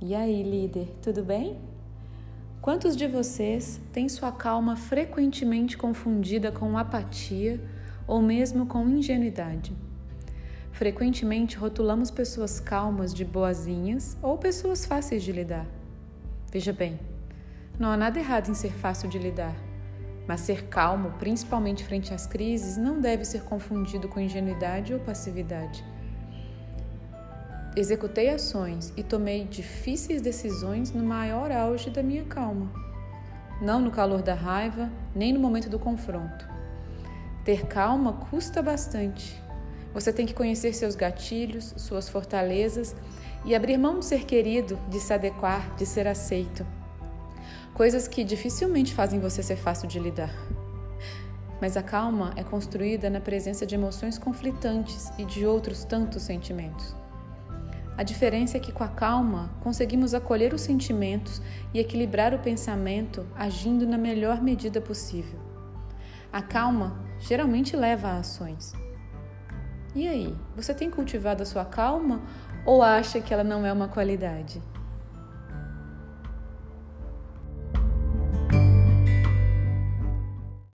E aí, líder, tudo bem? Quantos de vocês têm sua calma frequentemente confundida com apatia ou mesmo com ingenuidade? Frequentemente rotulamos pessoas calmas de boazinhas ou pessoas fáceis de lidar. Veja bem, não há nada errado em ser fácil de lidar, mas ser calmo, principalmente frente às crises, não deve ser confundido com ingenuidade ou passividade. Executei ações e tomei difíceis decisões no maior auge da minha calma. Não no calor da raiva, nem no momento do confronto. Ter calma custa bastante. Você tem que conhecer seus gatilhos, suas fortalezas e abrir mão de ser querido, de se adequar, de ser aceito. Coisas que dificilmente fazem você ser fácil de lidar. Mas a calma é construída na presença de emoções conflitantes e de outros tantos sentimentos. A diferença é que com a calma conseguimos acolher os sentimentos e equilibrar o pensamento agindo na melhor medida possível. A calma geralmente leva a ações. E aí, você tem cultivado a sua calma ou acha que ela não é uma qualidade?